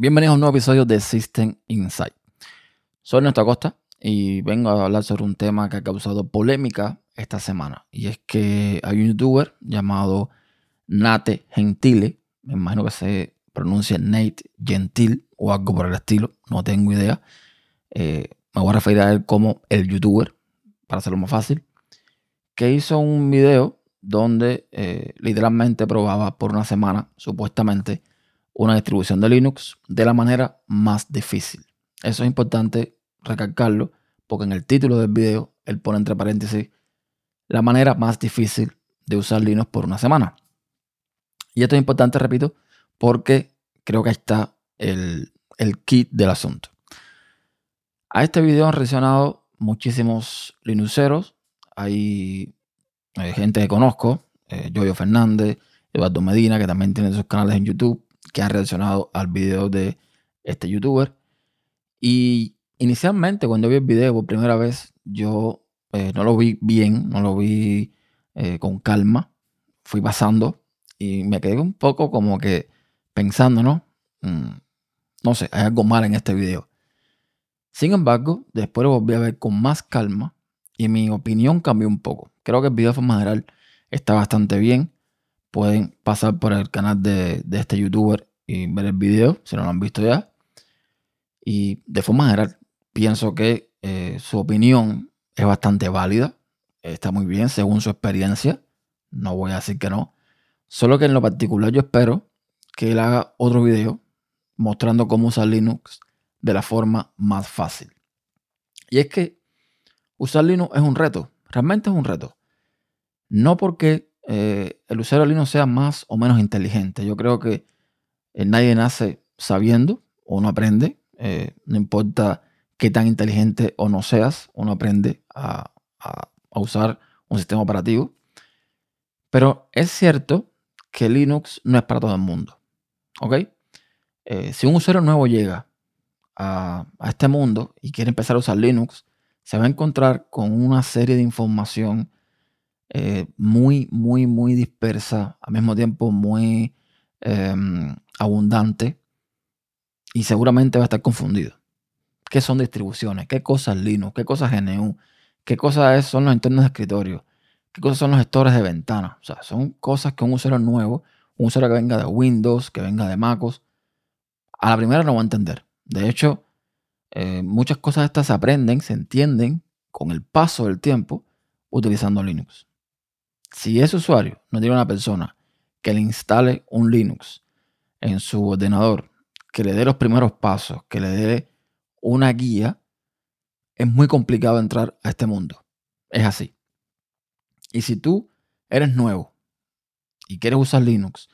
Bienvenidos a un nuevo episodio de System Insight. Soy Néstor Acosta y vengo a hablar sobre un tema que ha causado polémica esta semana. Y es que hay un youtuber llamado Nate Gentile, me imagino que se pronuncia Nate Gentil o algo por el estilo, no tengo idea. Eh, me voy a referir a él como el youtuber, para hacerlo más fácil, que hizo un video donde eh, literalmente probaba por una semana, supuestamente, una distribución de Linux de la manera más difícil. Eso es importante recalcarlo porque en el título del video él pone entre paréntesis la manera más difícil de usar Linux por una semana. Y esto es importante, repito, porque creo que ahí está el, kit del asunto. A este video han reaccionado muchísimos Linuxeros. Hay, gente que conozco, eh, Joyo Fernández, Eduardo Medina, que también tiene sus canales en YouTube que han reaccionado al video de este youtuber. Y inicialmente cuando vi el video por primera vez, yo eh, no lo vi bien, no lo vi eh, con calma. Fui pasando y me quedé un poco como que pensando, ¿no? Mm, no sé, hay algo mal en este video. Sin embargo, después lo volví a ver con más calma y mi opinión cambió un poco. Creo que el video de forma general está bastante bien pueden pasar por el canal de, este youtuber y ver el video si no lo han visto ya. Y de forma general, pienso que eh, su opinión es bastante válida. Está muy bien según su experiencia. No voy a decir que no. Solo que en lo particular yo espero que él haga otro video mostrando cómo usar Linux de la forma más fácil. Y es que usar Linux es un reto. Realmente es un reto. No porque eh, el usuario de Linux sea más o menos inteligente. Yo creo que eh, nadie nace sabiendo, o uno aprende, eh, no importa qué tan inteligente o no seas, uno aprende a, usar un sistema operativo. Pero es cierto que Linux no es para todo el mundo. ¿Ok? si un usuario nuevo llega a, este mundo y quiere empezar a usar Linux, se va a encontrar con una serie de información eh, muy, muy, muy dispersa, al mismo tiempo muy em, abundante y seguramente va a estar confundido. ¿Qué son distribuciones? ¿Qué cosas Linux? ¿Qué cosas GNU? ¿Qué cosas son los entornos de escritorio? ¿Qué cosas son los gestores de ventana? O sea, son cosas que un usuario nuevo, un usuario que venga de Windows, que venga de MacOS, a la primera no va a entender. De hecho, eh, muchas cosas estas se aprenden, se entienden con el paso del tiempo utilizando Linux. Si ese usuario no tiene una persona que le instale un Linux en su ordenador, que le dé los primeros pasos, que le dé una guía, es muy complicado entrar a este mundo. Es así. Y si tú eres nuevo y quieres usar Linux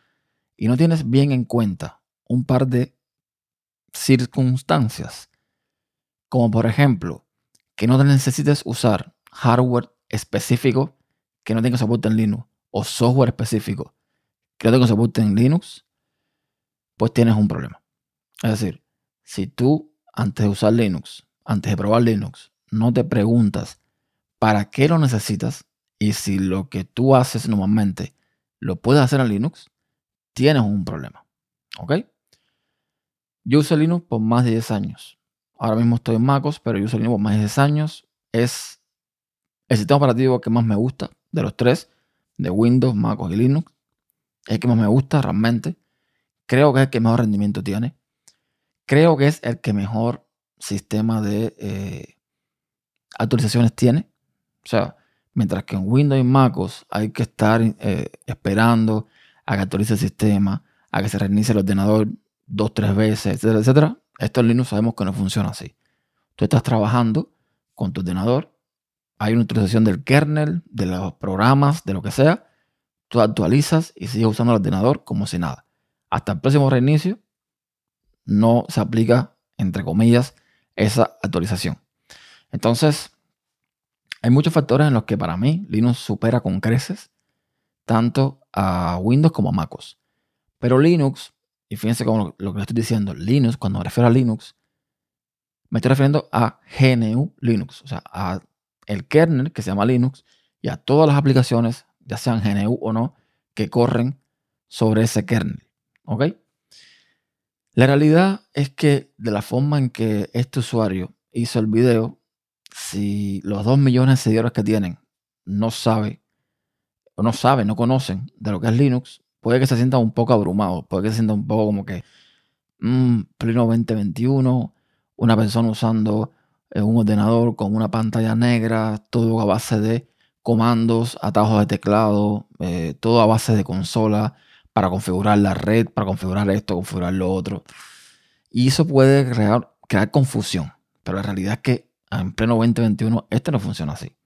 y no tienes bien en cuenta un par de circunstancias, como por ejemplo que no te necesites usar hardware específico que no tenga soporte en Linux o software específico que no tenga soporte en Linux, pues tienes un problema. Es decir, si tú antes de usar Linux, antes de probar Linux, no te preguntas para qué lo necesitas y si lo que tú haces normalmente lo puedes hacer en Linux, tienes un problema. ¿Ok? Yo uso Linux por más de 10 años. Ahora mismo estoy en MacOS, pero yo uso Linux por más de 10 años. Es el sistema operativo que más me gusta de los tres, de Windows, MacOS y Linux. Es el que más me gusta realmente. Creo que es el que mejor rendimiento tiene. Creo que es el que mejor sistema de eh, actualizaciones tiene. O sea, mientras que en Windows y MacOS hay que estar eh, esperando a que actualice el sistema, a que se reinicie el ordenador dos, tres veces, etcétera, etcétera. Esto en Linux sabemos que no funciona así. Tú estás trabajando con tu ordenador hay una utilización del kernel, de los programas, de lo que sea. Tú actualizas y sigues usando el ordenador como si nada. Hasta el próximo reinicio no se aplica, entre comillas, esa actualización. Entonces, hay muchos factores en los que para mí Linux supera con creces tanto a Windows como a MacOS. Pero Linux, y fíjense con lo que estoy diciendo, Linux, cuando me refiero a Linux, me estoy refiriendo a GNU Linux, o sea, a el kernel que se llama Linux y a todas las aplicaciones, ya sean GNU o no, que corren sobre ese kernel. ¿Ok? La realidad es que de la forma en que este usuario hizo el video, si los 2 millones de seguidores que tienen no sabe o no saben, no conocen de lo que es Linux, puede que se sientan un poco abrumados, puede que se sientan un poco como que, mmm, pleno 2021, una persona usando un ordenador con una pantalla negra, todo a base de comandos, atajos de teclado, eh, todo a base de consola para configurar la red, para configurar esto, configurar lo otro. Y eso puede crear, crear confusión. Pero la realidad es que en pleno 2021 esto no funciona así.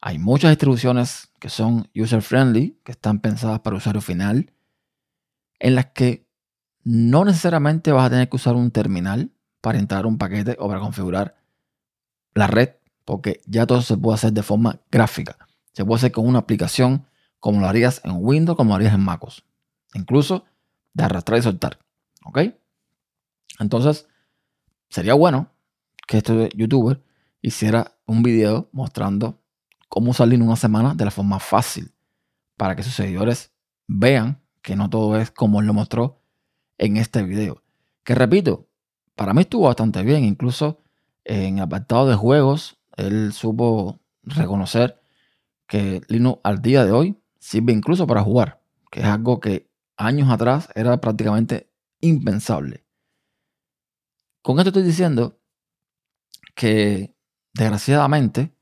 Hay muchas distribuciones que son user friendly, que están pensadas para usuario final, en las que no necesariamente vas a tener que usar un terminal para entrar un paquete o para configurar la red, porque ya todo se puede hacer de forma gráfica. Se puede hacer con una aplicación como lo harías en Windows, como lo harías en MacOS. Incluso de arrastrar y soltar. ¿Ok? Entonces, sería bueno que este youtuber hiciera un video mostrando cómo salir en una semana de la forma fácil para que sus seguidores vean que no todo es como él lo mostró en este video. Que repito, para mí estuvo bastante bien. Incluso en apartado de juegos, él supo reconocer que Linux al día de hoy sirve incluso para jugar, que es algo que años atrás era prácticamente impensable. Con esto estoy diciendo que desgraciadamente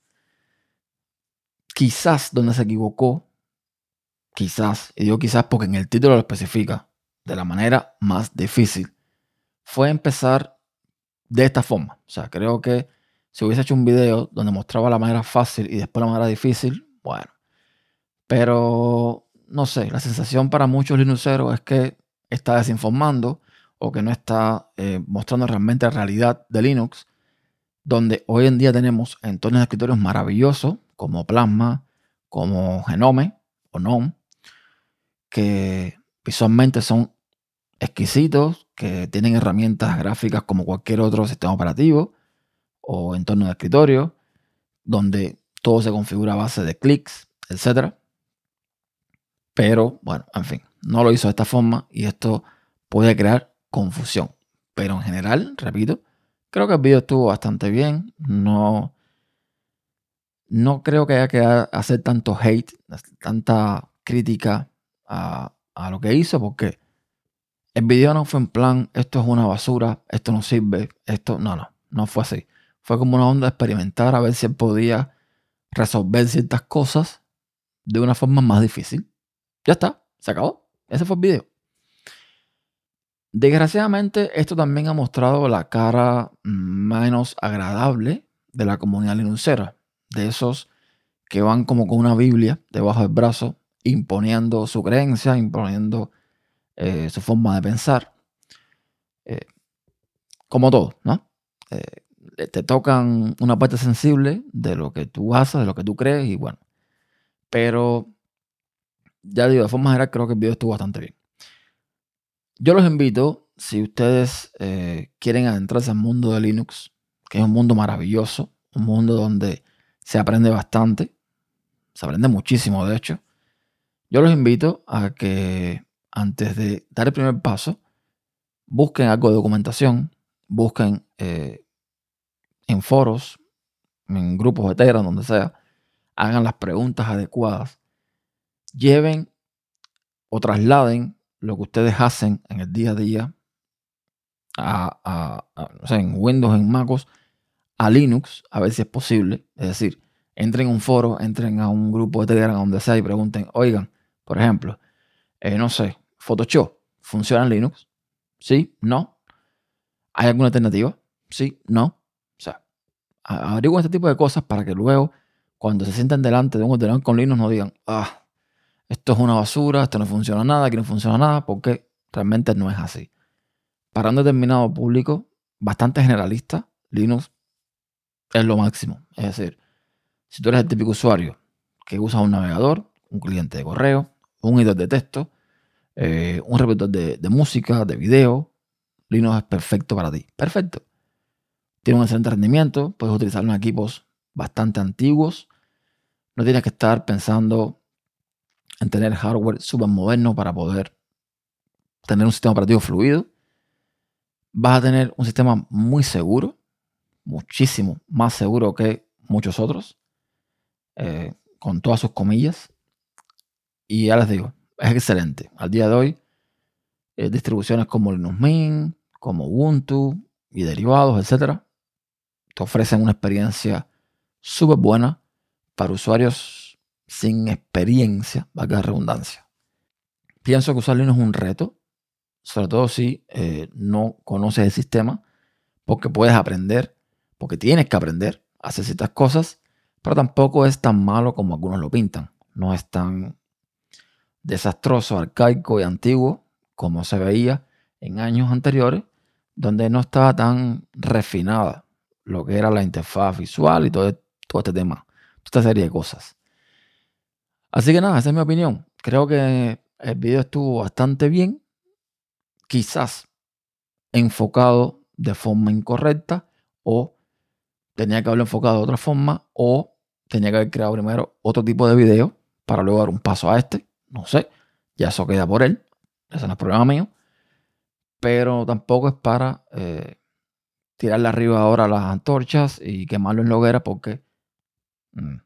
quizás donde se equivocó, quizás, y digo quizás porque en el título lo especifica, de la manera más difícil, fue empezar de esta forma. O sea, creo que si hubiese hecho un video donde mostraba la manera fácil y después la manera difícil, bueno. Pero, no sé, la sensación para muchos linuxeros es que está desinformando o que no está eh, mostrando realmente la realidad de Linux, donde hoy en día tenemos entornos de escritorios maravillosos como Plasma, como Genome o GNOME, que visualmente son exquisitos, que tienen herramientas gráficas como cualquier otro sistema operativo o entorno de escritorio, donde todo se configura a base de clics, etc. Pero, bueno, en fin, no lo hizo de esta forma y esto puede crear confusión. Pero en general, repito, creo que el video estuvo bastante bien. No, no creo que haya que hacer tanto hate, tanta crítica a, lo que hizo, porque el video no fue en plan, esto es una basura, esto no sirve, esto, no, no, no fue así. Fue como una onda de experimentar a ver si él podía resolver ciertas cosas de una forma más difícil. Ya está, se acabó. Ese fue el video. Desgraciadamente, esto también ha mostrado la cara menos agradable de la comunidad linuxera de esos que van como con una Biblia debajo del brazo, imponiendo su creencia, imponiendo eh, su forma de pensar. Eh, como todo, ¿no? Eh, te tocan una parte sensible de lo que tú haces, de lo que tú crees, y bueno. Pero, ya digo, de forma general creo que el video estuvo bastante bien. Yo los invito, si ustedes quieren adentrarse al mundo de Linux, que es un mundo maravilloso, un mundo donde se aprende bastante, se aprende muchísimo de hecho. Yo los invito a que antes de dar el primer paso, busquen algo de documentación, busquen eh, en foros, en grupos de Telegram, donde sea, hagan las preguntas adecuadas, lleven o trasladen lo que ustedes hacen en el día a día a, en Windows, en MacOS, a Linux, a ver si es posible. Es decir, entren a un foro, entren a un grupo de Telegram, donde sea, y pregunten, oigan, por ejemplo, eh, no sé, Photoshop, ¿funciona en Linux? ¿Sí? ¿No? ¿Hay alguna alternativa? ¿Sí? ¿No? O sea, averigüen este tipo de cosas para que luego, cuando se sienten delante de un ordenador con Linux, no digan, ah, esto es una basura, esto no funciona nada, aquí no funciona nada, porque realmente no es así. Para un determinado público bastante generalista, Linux es lo máximo. Es decir, si tú eres el típico usuario que usa un navegador, un cliente de correo, un editor de texto, eh, un reproductor de, música, de video, Linux es perfecto para ti. Perfecto. Tiene un excelente rendimiento, puedes utilizarlo en equipos bastante antiguos. No tienes que estar pensando en tener hardware súper moderno para poder tener un sistema operativo fluido. vas a tener un sistema muy seguro, muchísimo más seguro que muchos otros, eh, con todas sus comillas. Y ya les digo, es excelente. Al día de hoy, eh, distribuciones como Linux Mint, como Ubuntu y derivados, etcétera, te ofrecen una experiencia súper buena para usuarios sin experiencia, valga la redundancia. Pienso que usar Linux es un reto, sobre todo si eh, no conoces el sistema, porque puedes aprender, porque tienes que aprender a hacer ciertas cosas, pero tampoco es tan malo como algunos lo pintan. No es tan desastroso, arcaico y antiguo como se veía en años anteriores, donde no estaba tan refinada lo que era la interfaz visual y todo, todo este tema, esta serie de cosas. Así que nada, esa es mi opinión. Creo que el video estuvo bastante bien, quizás enfocado de forma incorrecta o tenía que haberlo enfocado de otra forma o tenía que haber creado primero otro tipo de video para luego dar un paso a este. No sé, ya eso queda por él, eso no es problema mío, pero tampoco es para eh, tirarle arriba ahora las antorchas y quemarlo en la hoguera porque mm,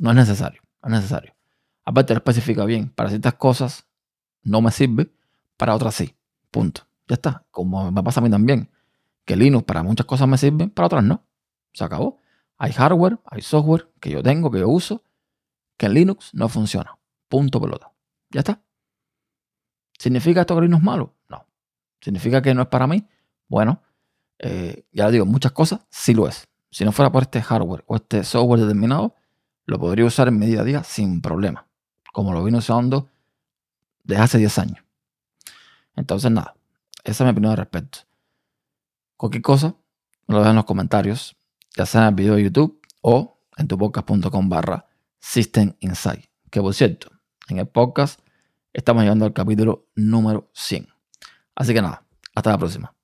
no es necesario, no es necesario. Aparte, lo especifica bien, para ciertas cosas no me sirve, para otras sí. Punto. Ya está. Como me pasa a mí también. Que Linux para muchas cosas me sirve, para otras no. Se acabó. Hay hardware, hay software que yo tengo, que yo uso, que en Linux no funciona. Punto pelota. Ya está. ¿Significa esto que Linux es malo? No. ¿Significa que no es para mí? Bueno, eh, ya digo, muchas cosas sí lo es. Si no fuera por este hardware o este software determinado, lo podría usar en mi día a día sin problema. Como lo vino usando desde hace 10 años. Entonces, nada, esa es mi opinión al respecto. Cualquier cosa, me lo dejan en los comentarios, ya sea en el video de YouTube o en tu podcast.com barra System Insight. Que por cierto, en el podcast estamos llegando al capítulo número 100. Así que nada, hasta la próxima.